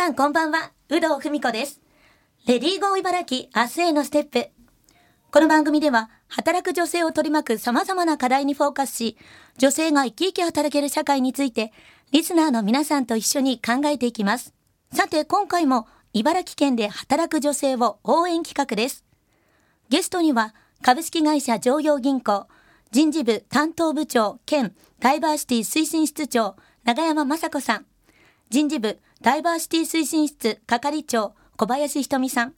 さんこんばんは、有働文子です。レディーゴー茨城明日へのステップ。この番組では、働く女性を取り巻く様々な課題にフォーカスし、女性が生き生き働ける社会について、リスナーの皆さんと一緒に考えていきます。さて、今回も茨城県で働く女性を応援企画です。ゲストには、株式会社常陽銀行、人事部担当部長兼ダイバーシティ推進室長、長山雅子さん。人事部ダイバーシティ推進室係長、小林ひとみさん。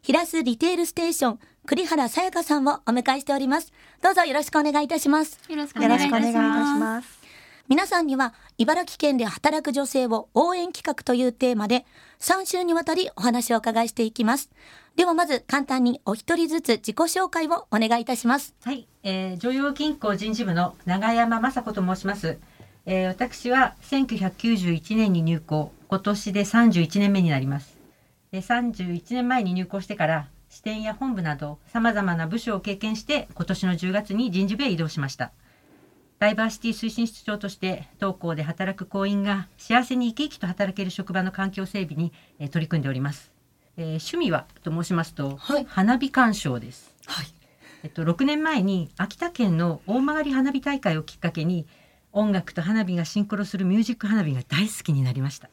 平須リテールステーション、栗原さやかさんをお迎えしております。どうぞよろしくお願いいたします。よろしくお願いいたします。皆さんには茨城県で働く女性を応援企画というテーマで3週にわたりお話をお伺いしていきます。ではまず簡単にお一人ずつ自己紹介をお願いいたします。はい、えー、女陽銀行人事部の長山雅子と申します。えー、私は1991年に入行、今年で31年目になります。で31年前に入行してから支店や本部など様々な部署を経験して今年の10月に人事部へ移動しました。ダイバーシティ推進室長として当校で働く行員が幸せに生き生きと働ける職場の環境整備に、えー取り組んでおります。えー趣味はと申しますと、はい花火鑑賞です。はい。えっと、6年前に秋田県の大曲花火大会をきっかけに音楽と花火がシンクロするミュージック花火が大好きになりました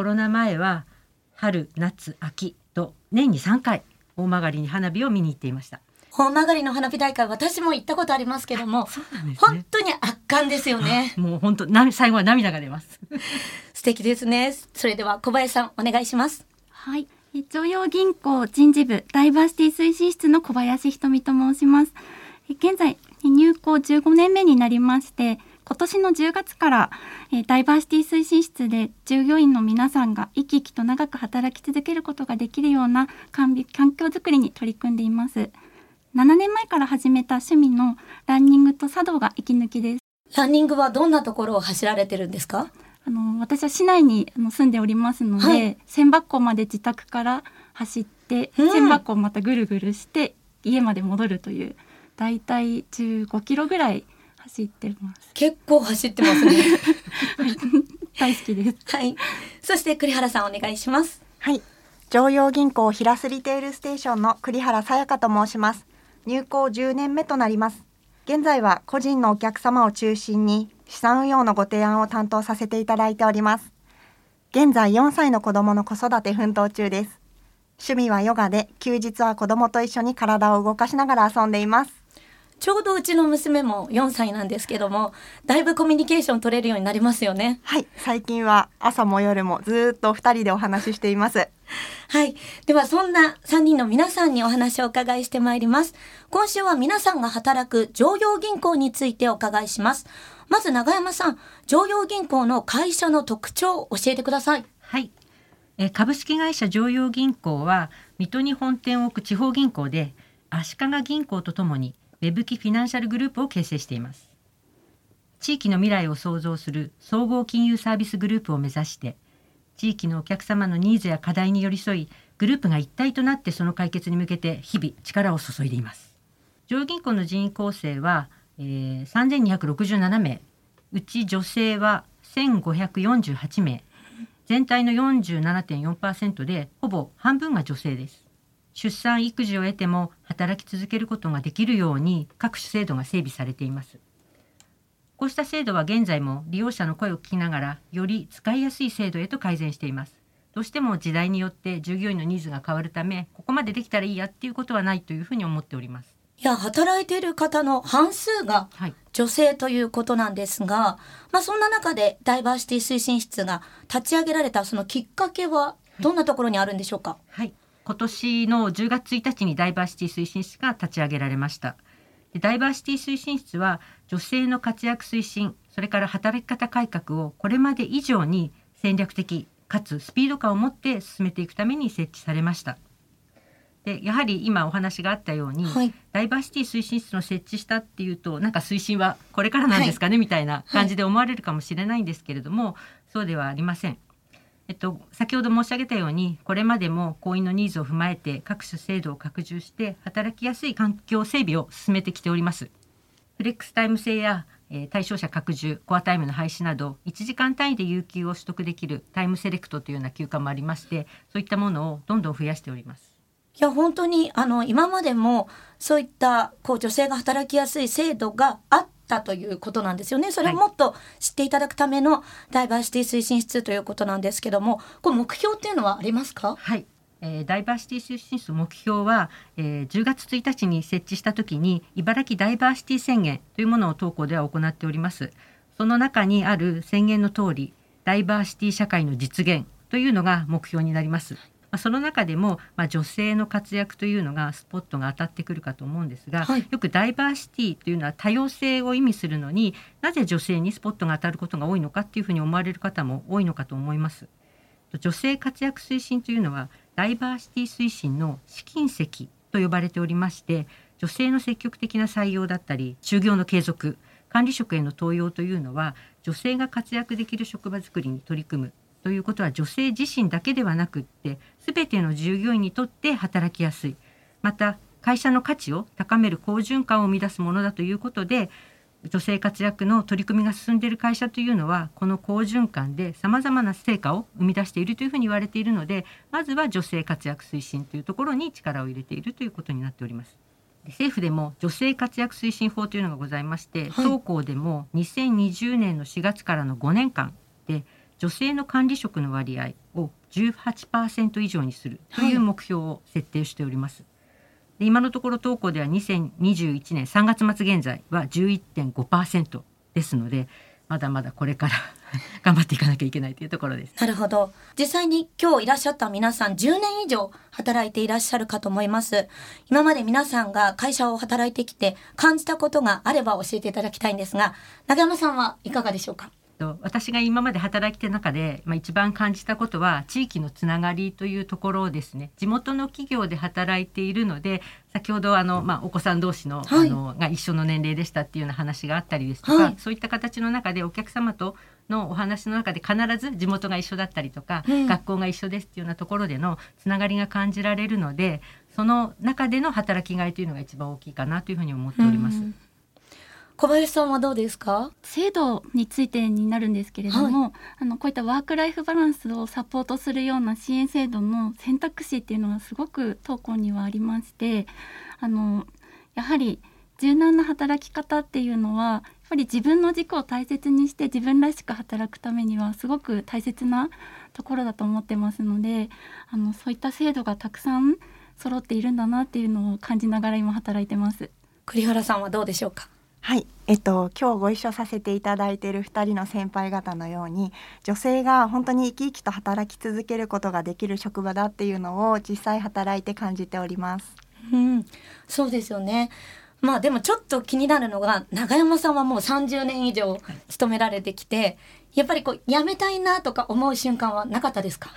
コロナ前は春夏秋と年に3回大曲に花火を見に行っていました大曲の花火大会私も行ったことありますけども、そうなんです本当に圧巻ですよね。もう本当な最後は涙が出ます 素敵ですね。それでは小林さんお願いします。はい。え常陽銀行人事部ダイバーシティ推進室の小林ひとみと申します。え現在入行15年目になりまして、今年の10月からえダイバーシティ推進室で従業員の皆さんが生き生きと長く働き続けることができるような環境環境づくりに取り組んでいます。7年前から始めた趣味のランニングと茶道が息抜きです。ランニングはどんなところを走られてるんですか？あの私は市内に住んでおりますので、はい千葉湖まで自宅から走って、うん千葉湖をまたぐるぐるして家まで戻るというだいたい15キロぐらい走ってます。結構走ってますね。大好きです。はい。そして栗原さんお願いします。はい。常陽銀行平須リテールステーションの栗原さやかと申します。入行10年目となります。現在は個人のお客様を中心に資産運用のご提案を担当させていただいております。現在4歳の子供の子育て奮闘中です。趣味はヨガで、休日は子供と一緒に体を動かしながら遊んでいます。ちょうどうちの娘も4歳なんですけども、だいぶコミュニケーション取れるようになりますよね。はい。最近は朝も夜もずーっと二人でお話ししています。はい。ではそんな3人の皆さんにお話をお伺いしてまいります。今週は皆さんが働く常陽銀行についてお伺いします。まず長山さん、常陽銀行の会社の特徴を教えてください。はい、えー株式会社常陽銀行は水戸に本店を置く地方銀行で足利銀行とともにウェブ機フィナンシャルグループを形成しています。地域の未来を創造する総合金融サービスグループを目指して地域のお客様のニーズや課題に寄り添いグループが一体となってその解決に向けて日々力を注いでいます。常陽銀行の人員構成は、えー、3267名。うち女性は1548名。全体の47.4%でほぼ半分が女性です。出産育児を得ても働き続けることができるように各種制度が整備されています。こうした制度は現在も利用者の声を聞きながらより使いやすい制度へと改善しています。どうしても時代によって従業員のニーズが変わるためここまでできたらいいやっていうことはないというふうに思っております。いや、働いている方の半数がはい。女性ということなんですが、まあそんな中でダイバーシティ推進室が立ち上げられたそのきっかけはどんなところにあるんでしょうか、はい、今年の10月1日にダイバーシティ推進室が立ち上げられました。でダイバーシティ推進室は女性の活躍推進、それから働き方改革をこれまで以上に戦略的かつスピード感を持って進めていくために設置されました。でやはり今お話があったように、はいダイバーシティ推進室の設置したっていうとなんか推進はこれからなんですかね、みたいな感じで思われるかもしれないんですけれども、そうではありません。えっと、先ほど申し上げたようにこれまでも行員のニーズを踏まえて各種制度を拡充して働きやすい環境整備を進めてきております。フレックスタイム制やえー、対象者拡充コアタイムの廃止など1時間単位で有給を取得できるタイムセレクトというような休暇もありましてそういったものをどんどん増やしております。いや本当にあの今までもそういったこう女性が働きやすい制度があったということなんですよね。それをもっと知っていただくためのダイバーシティ推進室ということなんですけども、これ目標っていうのはありますか？はい。えー、ダイバーシティ推進室目標は、えー、10月1日に設置した時に茨城ダイバーシティ宣言というものを当校では行っておりますその中にある宣言の通りダイバーシティ社会の実現というのが目標になりますまあ、その中でも、まあ、女性の活躍というのがスポットが当たってくるかと思うんですが、はい、よくダイバーシティというのは多様性を意味するのになぜ女性にスポットが当たることが多いのかっていうふうに思われる方も多いのかと思います。女性活躍推進というのはダイバーシティ推進の試金石と呼ばれておりまして女性の積極的な採用だったり就業の継続管理職への登用というのは女性が活躍できる職場づくりに取り組むということは女性自身だけではなくって全ての従業員にとって働きやすいまた会社の価値を高める好循環を生み出すものだということで女性活躍の取り組みが進んでいる会社というのはこの好循環でさまざまな成果を生み出しているというふうに言われているのでまずは女性活躍推進というところに力を入れているということになっております。政府でも女性活躍推進法というのがございまして、はい、当校でも2020年の4月からの5年間で女性の管理職の割合を18%以上にするという目標を設定しております。で今のところ当校では2021年3月末現在は11.5%ですのでまだまだこれから 頑張っていかなきゃいけないというところです。なるほど。実際に今日いらっしゃった皆さん10年以上働いていらっしゃるかと思います。今まで皆さんが会社を働いてきて感じたことがあれば教えていただきたいんですが、長山さんはいかがでしょうか？と私が今まで働いてる中で、まあ、一番感じたことは地域のつながりというところですね。地元の企業で働いているので先ほどあの、まあ、お子さん同士の,、あのが一緒の年齢でしたっていうような話があったりですとか、はい、そういった形の中でお客様とのお話の中で必ず地元が一緒だったりとか、うん、学校が一緒ですっていうようなところでのつながりが感じられるのでその中での働きがいというのが一番大きいかなというふうに思っております。うん小林さんはどうですか？制度についてになるんですけれども、はい、あのこういったワークライフバランスをサポートするような支援制度の選択肢っていうのはすごく当校にはありましてあのやはり柔軟な働き方っていうのはやっぱり自分の軸を大切にして自分らしく働くためにはすごく大切なところだと思ってますのであのそういった制度がたくさん揃っているんだなっていうのを感じながら今働いてます。栗原さんはどうでしょうか？はい、えっと今日ご一緒させていただいている2人の先輩方のように女性が本当に生き生きと働き続けることができる職場だっていうのを実際働いて感じております。うん、そうですよね。まあでもちょっと気になるのが永山さんはもう30年以上勤められてきてやっぱりこう辞めたいなとか思う瞬間はなかったですか、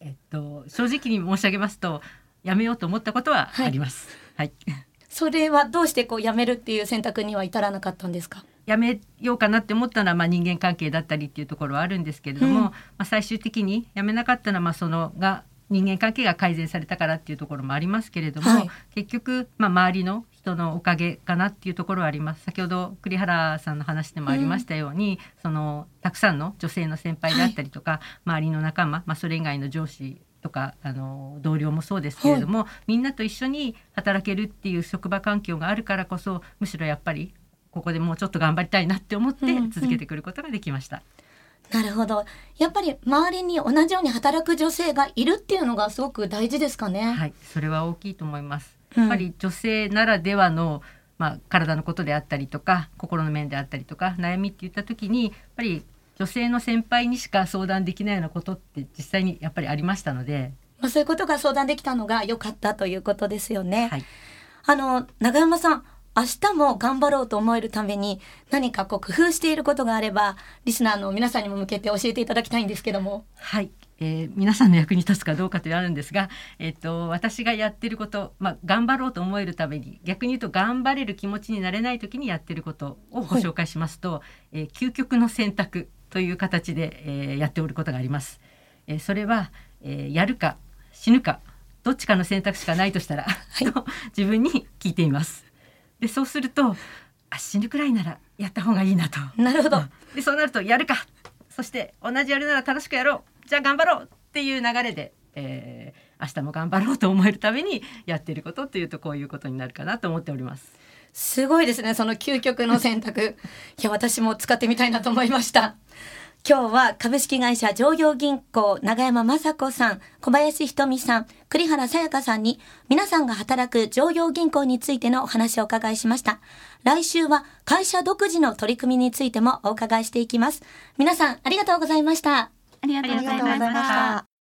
えっと正直に申し上げますと辞めようと思ったことはあります。はい、はいそれはどうしてこう辞めるっていう選択には至らなかったんですか？辞めようかなって思ったのはまあ人間関係だったりっていうところはあるんですけれども、うん、まあ、最終的に辞めなかったのはまあそのが人間関係が改善されたからっていうところもありますけれども、はい、結局、まあ、周りの人のおかげかなっていうところはあります。先ほど栗原さんの話でもありましたように、うん、そのたくさんの女性の先輩であったりとか、はい、周りの仲間、まあ、それ以外の上司とかあの同僚もそうですけれども、はい、みんなと一緒に働けるっていう職場環境があるからこそむしろやっぱりここでもうちょっと頑張りたいなって思って続けてくることができました。うんうん、なるほど。やっぱり周りに同じように働く女性がいるっていうのがすごく大事ですかね。はい、それは大きいと思います。やっぱり女性ならではの、まあ、体のことであったりとか心の面であったりとか悩みって言った時にやっぱり女性の先輩にしか相談できないようなことって実際にやっぱりありましたので、まあ、そういうことが相談できたのが良かったということですよね。はい、あの永山さん明日も頑張ろうと思えるために何かこう工夫していることがあればリスナーの皆さんにも向けて教えていただきたいんですけども。はい、えー、皆さんの役に立つかどうかというのあるんですが、えーと、私がやってること、まあ、頑張ろうと思えるために逆に言うと頑張れる気持ちになれない時にやってることをご紹介しますと、はい、えー、究極の選択という形で、えー、やっておることがあります。えー、それは、えー、やるか死ぬかどっちかの選択しかないとしたら、はい、自分に聞いています。でそうするとあ死ぬくらいならやった方がいいなと。なるほど。でそうなるとやるかそして同じやるなら楽しくやろうじゃあ頑張ろうっていう流れで、えー、明日も頑張ろうと思えるためにやっていることっていうとこういうことになるかなと思っております。すごいですね、その究極の選択。いや、私も使ってみたいなと思いました。今日は株式会社常用銀行永山雅子さん、小林ひとみさん、栗原さやかさんに皆さんが働く常用銀行についてのお話をお伺いしました。来週は会社独自の取り組みについてもお伺いしていきます。皆さんありがとうございました。ありがとうございました。